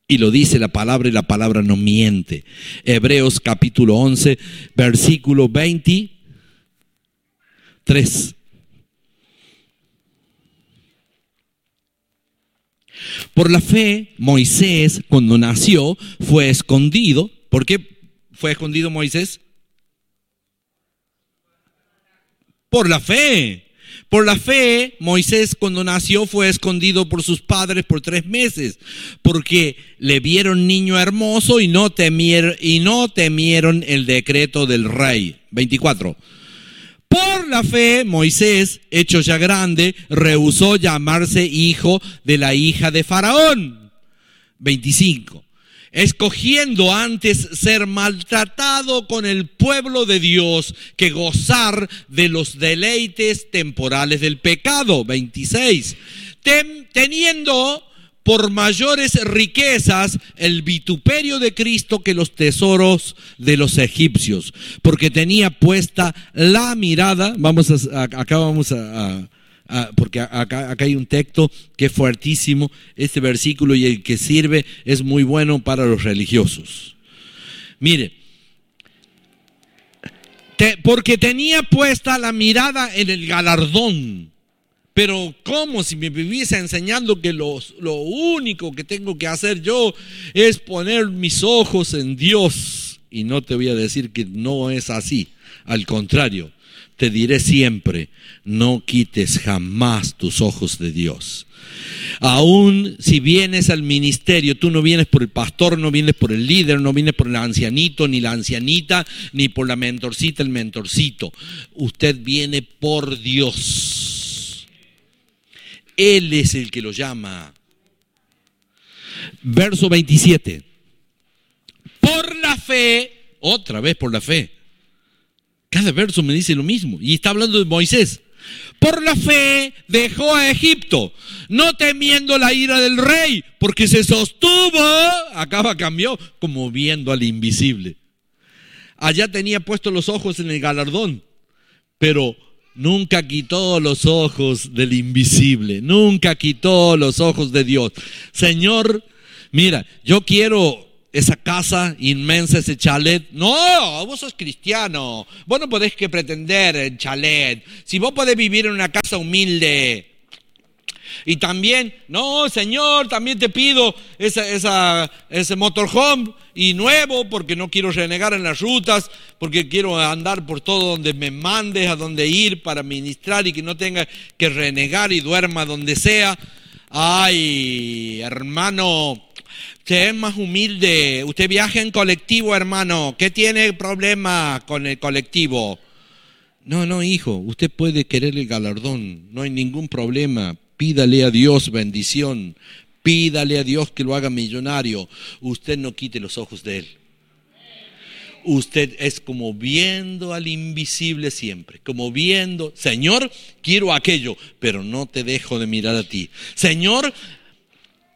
A: Y lo dice la palabra y la palabra no miente. Hebreos capítulo 11, versículo 23. Por la fe, Moisés, cuando nació, fue escondido. ¿Por qué fue escondido Moisés? Por la fe. Por la fe, Moisés cuando nació fue escondido por sus padres por tres meses, porque le vieron niño hermoso y no temieron, y no temieron el decreto del rey. 24. Por la fe, Moisés, hecho ya grande, rehusó llamarse hijo de la hija de Faraón. 25 escogiendo antes ser maltratado con el pueblo de Dios que gozar de los deleites temporales del pecado. 26. teniendo por mayores riquezas el vituperio de Cristo que los tesoros de los egipcios, porque tenía puesta la mirada, vamos a, acá vamos a Ah, porque acá, hay un texto que es fuertísimo, este versículo y el que sirve es muy bueno para los religiosos. Mire, porque tenía puesta la mirada en el galardón. Pero ¿cómo si me viviese enseñando que lo único que tengo que hacer yo es poner mis ojos en Dios? Y no te voy a decir que no es así. Al contrario, te diré siempre, no quites jamás tus ojos de Dios. Aún si vienes al ministerio, tú no vienes por el pastor, no vienes por el líder, no vienes por el ancianito, ni la ancianita, ni por la mentorcita, el mentorcito. Usted viene por Dios. Él es el que lo llama. Verso 27. Por la fe, otra vez por la fe cada verso me dice lo mismo. Y está hablando de Moisés. Por la fe dejó a Egipto, no temiendo la ira del rey, porque se sostuvo, acaba cambió, como viendo al invisible. Allá tenía puestos los ojos en el galardón, pero nunca quitó los ojos del invisible, nunca quitó los ojos de Dios. Señor, mira, yo quiero esa casa inmensa, ese chalet. No, vos sos cristiano. Vos no podés que pretender el chalet. Si vos podés vivir en una casa humilde. Y también, no, Señor, también te pido ese motorhome y nuevo porque no quiero renegar en las rutas, porque quiero andar por todo donde me mandes, a donde ir para ministrar y que no tenga que renegar y duerma donde sea. Ay, hermano, Usted es más humilde. Usted viaja en colectivo, hermano. ¿Qué tiene problema con el colectivo? No, no, hijo. Usted puede querer el galardón. No hay ningún problema. Pídale a Dios bendición. Pídale a Dios que lo haga millonario. Usted no quite los ojos de él. usted es como viendo al invisible siempre, como viendo, Señor, quiero aquello, pero no te dejo de mirar a ti. Señor,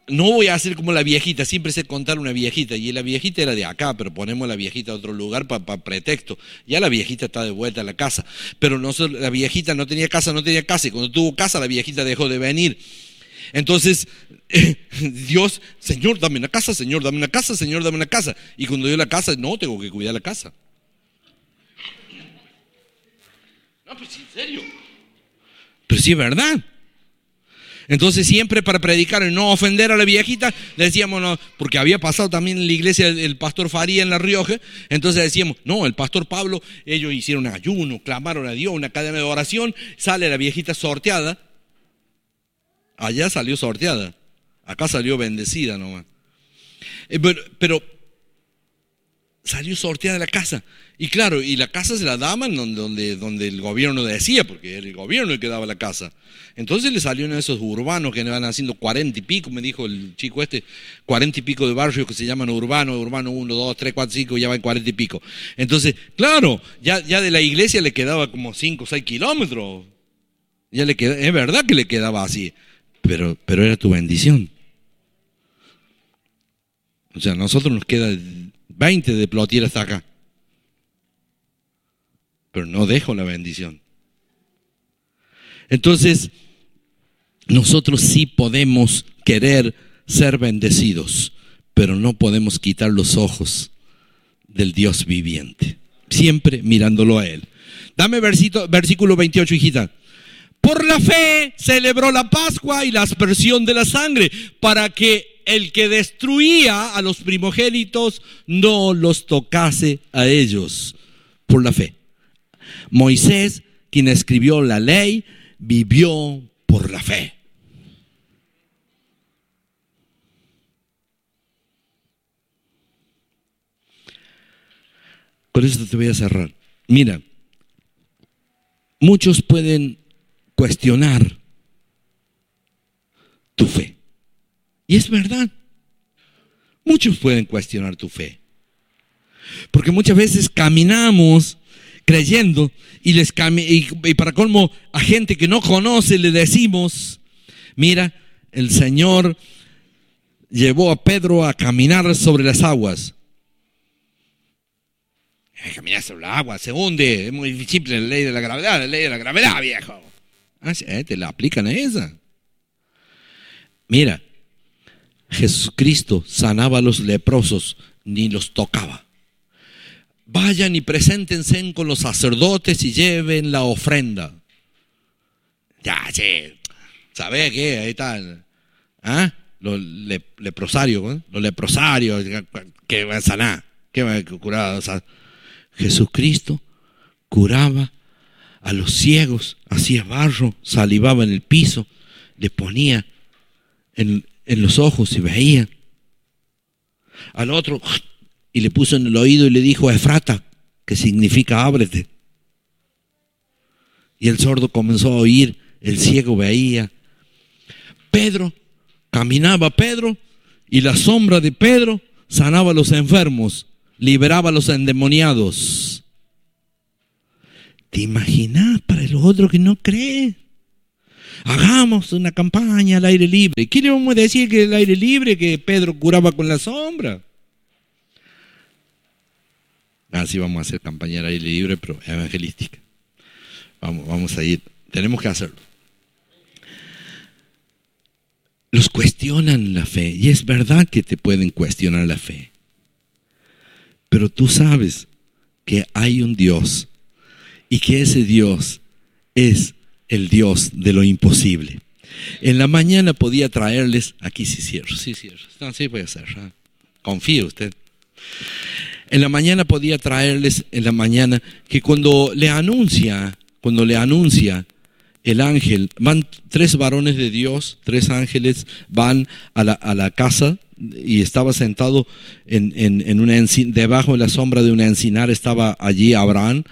A: no voy a hacer como la viejita, siempre sé contar una viejita, y la viejita era de acá, pero ponemos la viejita a otro lugar para pretexto. Ya la viejita está de vuelta a la casa, pero no, la viejita no tenía casa, no tenía casa, y cuando tuvo casa la viejita dejó de venir. Entonces, Dios, Señor, dame una casa, Señor, dame una casa, Señor, dame una casa. Y cuando dio la casa, no, tengo que cuidar la casa. No, pues en serio. Pero sí es verdad. Entonces siempre para predicar y no ofender a la viejita, decíamos, no, porque había pasado también en la iglesia el, pastor Faría en La Rioja, entonces decíamos, no, el pastor Pablo, ellos hicieron ayuno, clamaron a Dios, una cadena de oración, sale la viejita sorteada, allá salió sorteada, acá salió bendecida nomás. Eh, pero salió sorteada de la casa. Y claro, y la casa se la daban donde, donde, el gobierno decía, porque era el gobierno el que daba la casa. Entonces le salió uno de esos urbanos que van haciendo cuarenta y pico, me dijo el chico este, cuarenta y pico de barrios que se llaman urbanos, urbano uno, dos, tres, cuatro, cinco, ya van cuarenta y pico. Entonces, claro, ya, ya de la iglesia le quedaba como cinco o seis kilómetros. Ya le queda, es verdad que le quedaba así, pero, pero era tu bendición. O sea, a nosotros nos queda 20 de plotier hasta acá. Pero no dejo la bendición. Entonces, nosotros sí podemos querer ser bendecidos, pero no podemos quitar los ojos del Dios viviente. Siempre mirándolo a Él. Dame versito, versículo 28, hijita. Por la fe celebró la Pascua y la aspersión de la sangre para que el que destruía a los primogénitos no los tocase a ellos por la fe. Moisés, quien escribió la ley, vivió por la fe. Con esto te voy a cerrar. Mira, muchos pueden cuestionar tu fe. Y es verdad. Muchos pueden cuestionar tu fe. Porque muchas veces caminamos creyendo y, les y para colmo a gente que no conoce le decimos, mira, el Señor llevó a Pedro a caminar sobre las aguas. Caminar sobre las aguas, se hunde, es muy simple la ley de la gravedad, la ley de la gravedad, viejo. Ah, eh, te la aplican a esa. Mira, Jesucristo sanaba a los leprosos, ni los tocaba. Vayan y preséntense con los sacerdotes y lleven la ofrenda. Ya, sí. ¿Sabe qué? Ahí están. ¿Ah? Los leprosarios, los leprosarios que van a sanar, que van a curar. Jesucristo curaba a los ciegos, hacía barro, salivaba en el piso, le ponía en, en los ojos y veía. Al otro y le puso en el oído y le dijo Efrata, que significa ábrete. Y el sordo comenzó a oír, el ciego veía. Pedro, caminaba Pedro y la sombra de Pedro sanaba a los enfermos, liberaba a los endemoniados. ¿Te imaginas para el otro que no cree? hagamos una campaña al aire libre. ¿Qué vamos a decir que el aire libre que Pedro curaba con la sombra? Así vamos a hacer campaña aire libre, pero evangelística. Vamos, vamos a ir. Tenemos que hacerlo. Los cuestionan la fe. Y es verdad que te pueden cuestionar la fe. Pero tú sabes que hay un Dios y que ese Dios es el Dios de lo imposible. En la mañana podía traerles, aquí sí cierro, sí cierro, sí voy a cerrar, confíe usted. En la mañana podía traerles, en la mañana, que cuando le anuncia, cuando le anuncia el ángel, van tres varones de Dios, tres ángeles, van a la, a la casa y estaba sentado en, en, una debajo de la sombra de una encinar, estaba allí Abraham,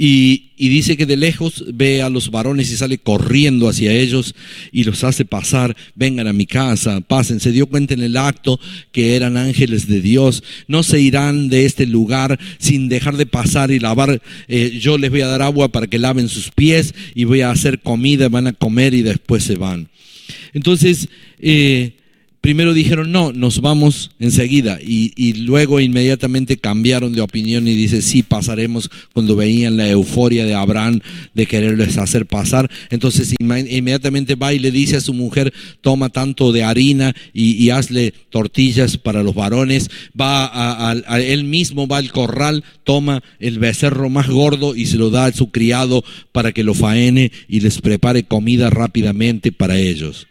A: y, dice que de lejos ve a los varones y sale corriendo hacia ellos y los hace pasar, vengan a mi casa, pasen. Se dio cuenta en el acto que eran ángeles de Dios. No se irán de este lugar sin dejar de pasar y lavar. Eh, yo les voy a dar agua para que laven sus pies y voy a hacer comida, van a comer y después se van. Entonces, eh, primero dijeron, no, nos vamos enseguida. Y, luego inmediatamente cambiaron de opinión y dice, sí, pasaremos cuando veían la euforia de Abraham de quererles hacer pasar. Entonces inmediatamente va y le dice a su mujer, toma tanto de harina y, hazle tortillas para los varones. Va a, él mismo, va al corral, toma el becerro más gordo y se lo da a su criado para que lo faene y les prepare comida rápidamente para ellos.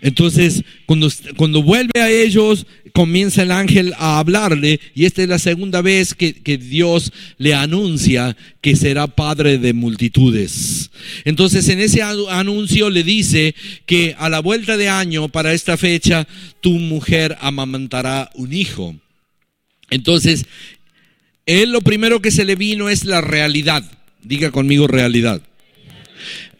A: Entonces, cuando, cuando, vuelve a ellos, comienza el ángel a hablarle y esta es la segunda vez que, que, Dios le anuncia que será padre de multitudes. Entonces, en ese anuncio le dice que a la vuelta de año, para esta fecha, tu mujer amamantará un hijo. Entonces, él lo primero que se le vino es la realidad. Diga conmigo realidad.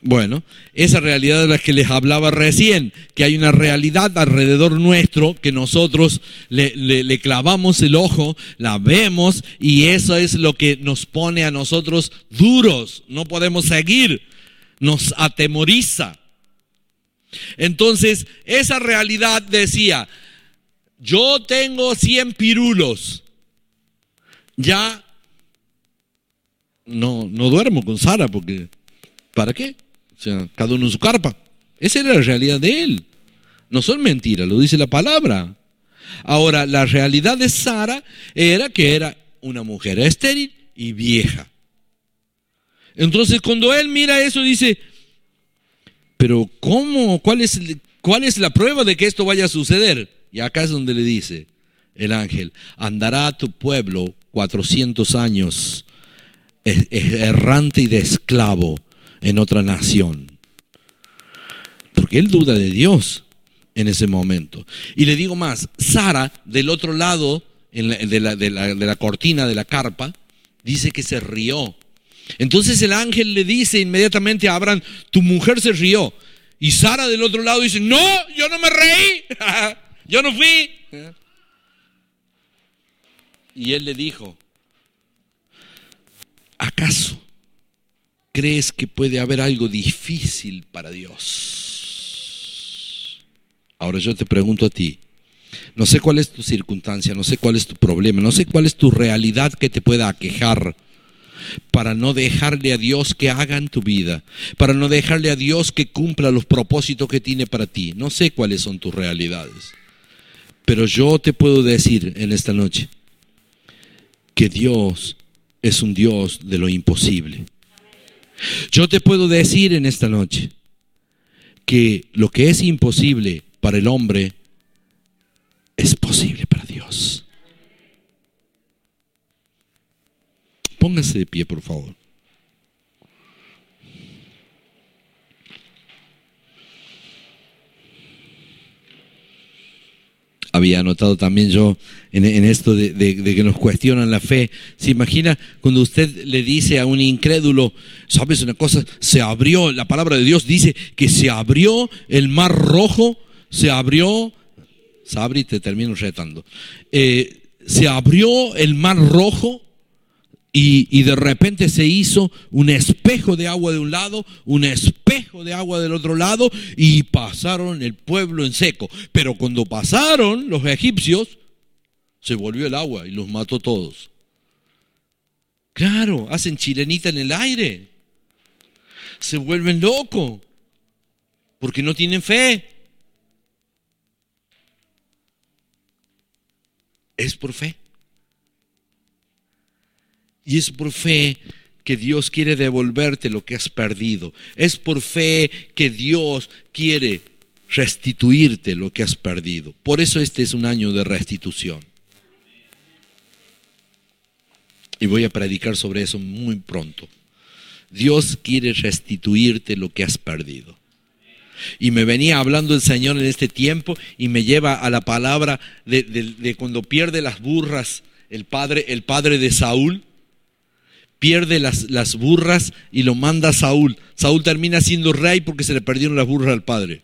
A: Bueno, esa realidad de la que les hablaba recién, que hay una realidad alrededor nuestro que nosotros le, clavamos el ojo, la vemos y eso es lo que nos pone a nosotros duros, no podemos seguir, nos atemoriza. Entonces, esa realidad decía, yo tengo 100 pirulos, ya no, no duermo con Sara porque, ¿para qué? O sea, cada uno en su carpa. Esa era la realidad de él. No son mentiras, lo dice la palabra. Ahora, la realidad de Sara era que era una mujer estéril y vieja. Entonces, cuando él mira eso, dice, pero ¿cómo? ¿Cuál es, cuál es la prueba de que esto vaya a suceder? Y acá es donde le dice el ángel, andará tu pueblo 400 años errante y de esclavo en otra nación. Porque él duda de Dios en ese momento. Y le digo más, Sara, del otro lado de, la, cortina de la carpa, dice que se rió. Entonces el ángel le dice inmediatamente a Abraham, tu mujer se rió. Y Sara del otro lado dice, no, yo no me reí, yo no fui. Y él le dijo, ¿acaso crees que puede haber algo difícil para Dios? Ahora yo te pregunto a ti, no sé cuál es tu circunstancia, no sé cuál es tu problema, no sé cuál es tu realidad que te pueda aquejar para no dejarle a Dios que haga en tu vida, para no dejarle a Dios que cumpla los propósitos que tiene para ti. No sé cuáles son tus realidades, pero yo te puedo decir en esta noche que Dios es un Dios de lo imposible. Yo te puedo decir en esta noche que lo que es imposible para el hombre es posible para Dios. Póngase de pie, por favor. Había anotado también yo en, esto de, que nos cuestionan la fe. ¿Se imagina cuando usted le dice a un incrédulo, sabes una cosa, se abrió, la palabra de Dios dice que se abrió el mar rojo, se abrió, Sabri, te termino retando, eh, se abrió el mar rojo y, de repente se hizo un espejo de agua de un lado, un espejo de agua del otro lado y pasaron el pueblo en seco. Pero cuando pasaron los egipcios, se volvió el agua y los mató todos. Claro, hacen chilenita en el aire. Se vuelven locos porque no tienen fe. Es por fe. Y es por fe que Dios quiere devolverte lo que has perdido. Es por fe que Dios quiere restituirte lo que has perdido. Por eso este es un año de restitución. Y voy a predicar sobre eso muy pronto. Dios quiere restituirte lo que has perdido. Y me venía hablando el Señor en este tiempo y me lleva a la palabra de, cuando pierde las burras el padre, el padre de Saúl pierde las, las burras y lo manda a Saúl. Saúl termina siendo rey porque se le perdieron las burras al padre.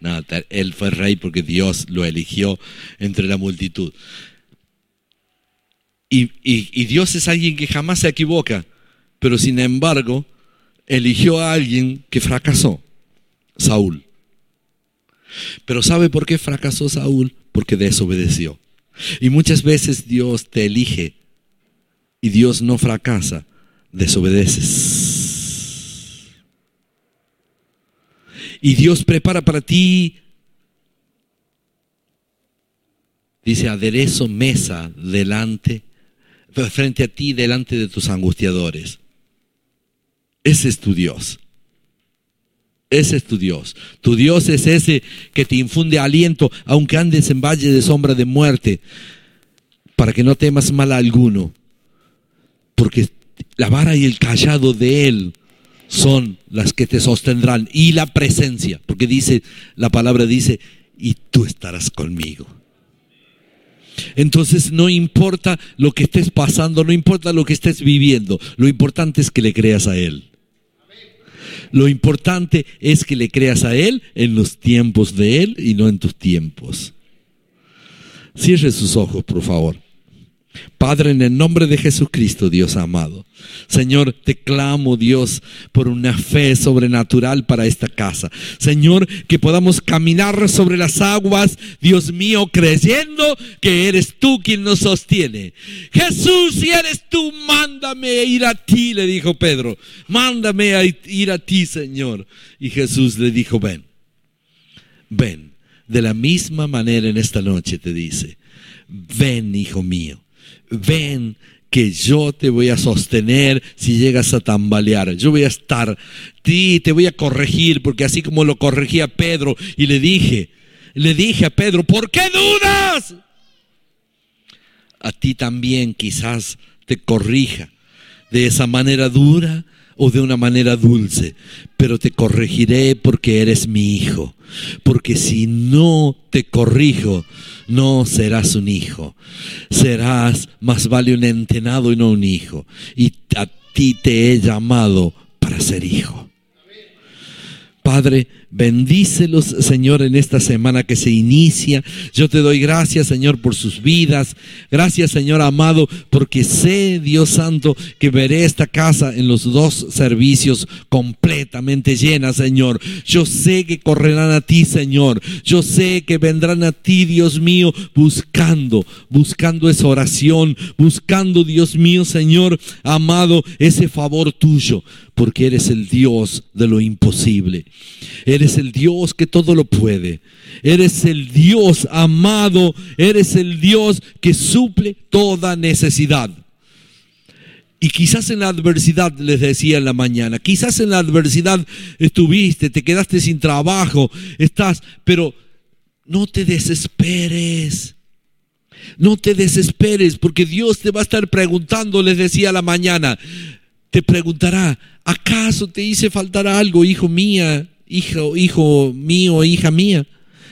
A: No, él fue rey porque Dios lo eligió entre la multitud. Y, y, Dios es alguien que jamás se equivoca, pero sin embargo eligió a alguien que fracasó, Saúl. Pero ¿sabe por qué fracasó Saúl? Porque desobedeció. Y muchas veces Dios te elige y Dios no fracasa, desobedeces. Y Dios prepara para ti, dice, aderezo mesa delante, frente a ti, delante de tus angustiadores. Ese es tu Dios. Ese es tu Dios. Tu Dios es ese que te infunde aliento, aunque andes en valle de sombra de muerte, para que no temas mal alguno, porque la vara y el callado de Él son las que te sostendrán y la presencia, porque dice, la palabra dice, y tú estarás conmigo. Entonces no importa lo que estés pasando, no importa lo que estés viviendo, lo importante es que le creas a Él. Lo importante es que le creas a Él en los tiempos de Él y no en tus tiempos. Cierre sus ojos, por favor. Padre, en el nombre de Jesucristo, Dios amado. Señor, te clamo, Dios, por una fe sobrenatural para esta casa. Señor, que podamos caminar sobre las aguas, Dios mío, creyendo que eres tú quien nos sostiene. Jesús, si eres tú, mándame a ir a ti, le dijo Pedro. Mándame a ir a ti, Señor. Y Jesús le dijo, ven, ven. De la misma manera en esta noche te dice, ven, hijo mío ven que yo te voy a sostener si llegas a tambalear. Yo voy a estar, ti te voy a corregir, porque así como lo corregí a Pedro y le dije, le dije a Pedro, ¿por qué dudas? A ti también quizás te corrija de esa manera dura o de una manera dulce, pero te corregiré porque eres mi hijo. Porque si no te corrijo, no serás un hijo. Serás más vale un entenado y no un hijo. Y a ti te he llamado para ser hijo. Padre, Bendícelos, Señor, en esta semana que se inicia. Yo te doy gracias, Señor, por sus vidas. Gracias, Señor amado, porque sé, Dios Santo, que veré esta casa en los dos servicios completamente llena, Señor. Yo sé que correrán a ti, Señor. Yo sé que vendrán a ti, Dios mío, buscando, buscando esa oración, buscando, Dios mío, Señor, amado, ese favor tuyo, porque eres el Dios de lo imposible. Eres el Dios que todo lo puede. Eres el Dios amado. Eres el Dios que suple toda necesidad. Y quizás en la adversidad, les decía en la mañana, quizás en la adversidad estuviste, te quedaste sin trabajo, estás, pero no te desesperes. No te desesperes porque Dios te va a estar preguntando, les decía la mañana, te preguntará, ¿acaso te hice faltar algo, hijo mía? hijo, hijo mío, hija mía.